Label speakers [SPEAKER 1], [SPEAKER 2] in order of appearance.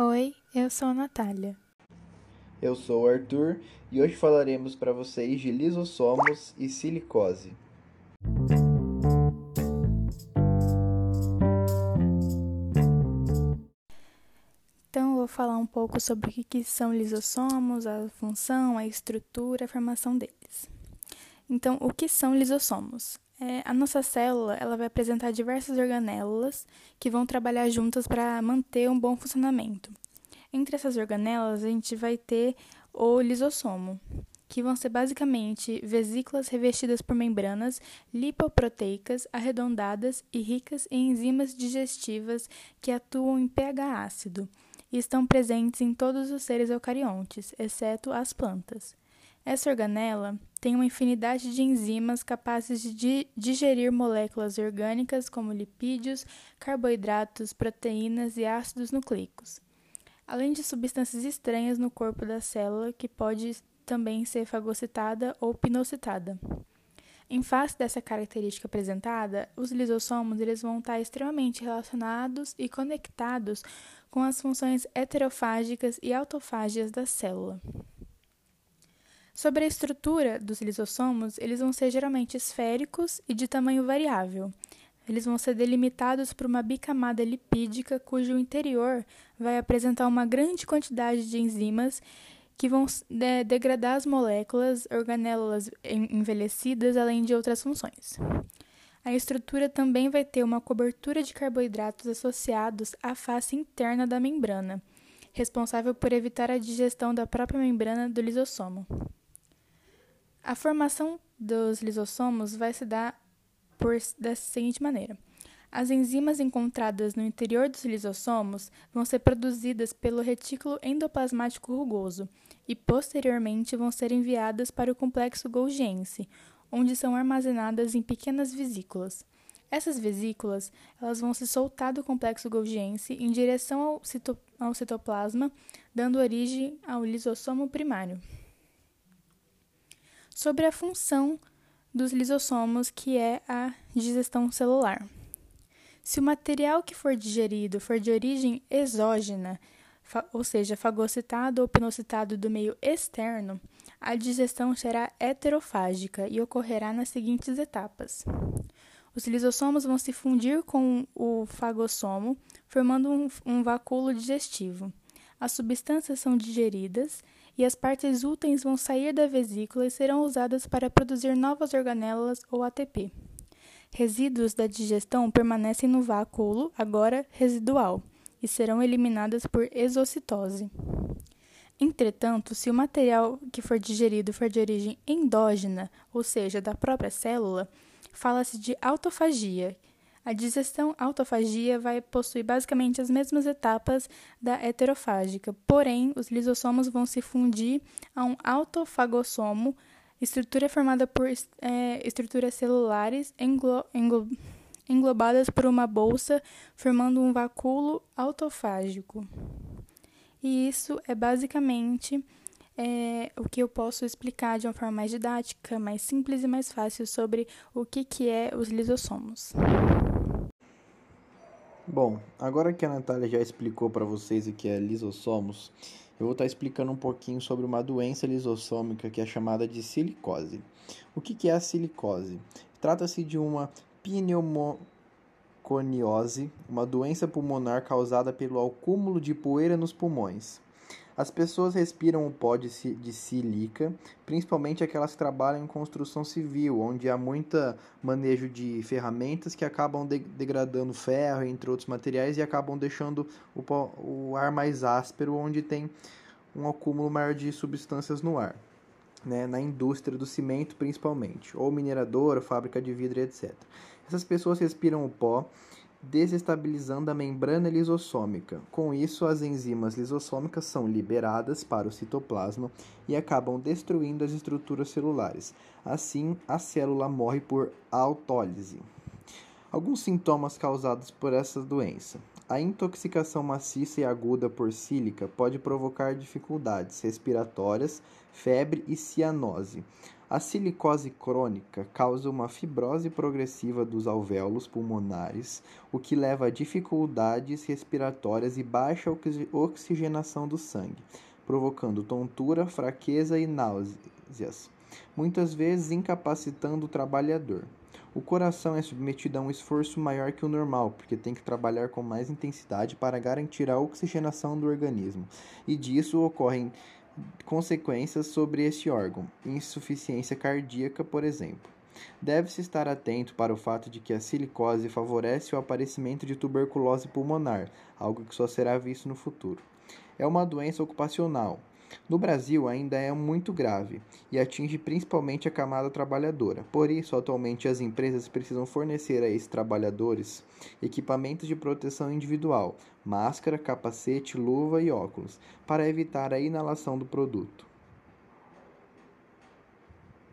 [SPEAKER 1] Oi, eu sou a Natália.
[SPEAKER 2] Eu sou o Arthur e hoje falaremos para vocês de lisossomos e silicose.
[SPEAKER 1] Então, eu vou falar um pouco sobre o que são lisossomos, a função, a estrutura, a formação deles. Então, o que são lisossomos? É, a nossa célula ela vai apresentar diversas organelas que vão trabalhar juntas para manter um bom funcionamento. Entre essas organelas, a gente vai ter o lisossomo, que vão ser basicamente vesículas revestidas por membranas lipoproteicas arredondadas e ricas em enzimas digestivas que atuam em pH ácido e estão presentes em todos os seres eucariontes, exceto as plantas. Essa organela tem uma infinidade de enzimas capazes de digerir moléculas orgânicas como lipídios, carboidratos, proteínas e ácidos nucleicos, além de substâncias estranhas no corpo da célula que pode também ser fagocitada ou pinocitada. Em face dessa característica apresentada, os lisossomos eles vão estar extremamente relacionados e conectados com as funções heterofágicas e autofágias da célula. Sobre a estrutura dos lisossomos, eles vão ser geralmente esféricos e de tamanho variável. Eles vão ser delimitados por uma bicamada lipídica cujo interior vai apresentar uma grande quantidade de enzimas que vão de degradar as moléculas, organelas envelhecidas, além de outras funções. A estrutura também vai ter uma cobertura de carboidratos associados à face interna da membrana, responsável por evitar a digestão da própria membrana do lisossomo. A formação dos lisossomos vai se dar por, da seguinte maneira. As enzimas encontradas no interior dos lisossomos vão ser produzidas pelo retículo endoplasmático rugoso e posteriormente vão ser enviadas para o complexo Golgiense, onde são armazenadas em pequenas vesículas. Essas vesículas elas vão se soltar do complexo Golgiense em direção ao, cito, ao citoplasma, dando origem ao lisossomo primário sobre a função dos lisossomos, que é a digestão celular. Se o material que for digerido for de origem exógena, ou seja, fagocitado ou pinocitado do meio externo, a digestão será heterofágica e ocorrerá nas seguintes etapas. Os lisossomos vão se fundir com o fagossomo, formando um, um digestivo. As substâncias são digeridas e as partes úteis vão sair da vesícula e serão usadas para produzir novas organelas ou ATP. Resíduos da digestão permanecem no vácuo, agora residual, e serão eliminadas por exocitose. Entretanto, se o material que for digerido for de origem endógena, ou seja, da própria célula, fala-se de autofagia, a digestão autofagia vai possuir basicamente as mesmas etapas da heterofágica, porém, os lisossomos vão se fundir a um autofagossomo, estrutura formada por é, estruturas celulares englo, englo, englobadas por uma bolsa, formando um vacúolo autofágico. E isso é basicamente é, o que eu posso explicar de uma forma mais didática, mais simples e mais fácil sobre o que, que é os lisossomos.
[SPEAKER 2] Bom, agora que a Natália já explicou para vocês o que é lisossomos, eu vou estar tá explicando um pouquinho sobre uma doença lisossômica que é chamada de silicose. O que, que é a silicose? Trata-se de uma pneumoconiose, uma doença pulmonar causada pelo acúmulo de poeira nos pulmões. As pessoas respiram o pó de, de sílica, principalmente aquelas que trabalham em construção civil, onde há muito manejo de ferramentas que acabam de, degradando ferro, entre outros materiais, e acabam deixando o, pó, o ar mais áspero, onde tem um acúmulo maior de substâncias no ar. Né, na indústria do cimento principalmente, ou mineradora, fábrica de vidro, etc. Essas pessoas respiram o pó desestabilizando a membrana lisossômica. Com isso, as enzimas lisossômicas são liberadas para o citoplasma e acabam destruindo as estruturas celulares. Assim, a célula morre por autólise. Alguns sintomas causados por essa doença: A intoxicação maciça e aguda por sílica pode provocar dificuldades respiratórias, febre e cianose. A silicose crônica causa uma fibrose progressiva dos alvéolos pulmonares, o que leva a dificuldades respiratórias e baixa oxigenação do sangue, provocando tontura, fraqueza e náuseas, muitas vezes incapacitando o trabalhador. O coração é submetido a um esforço maior que o normal, porque tem que trabalhar com mais intensidade para garantir a oxigenação do organismo, e disso ocorrem consequências sobre este órgão, insuficiência cardíaca, por exemplo. Deve-se estar atento para o fato de que a silicose favorece o aparecimento de tuberculose pulmonar, algo que só será visto no futuro. É uma doença ocupacional, no Brasil, ainda é muito grave e atinge principalmente a camada trabalhadora. Por isso, atualmente, as empresas precisam fornecer a esses trabalhadores equipamentos de proteção individual, máscara, capacete, luva e óculos, para evitar a inalação do produto.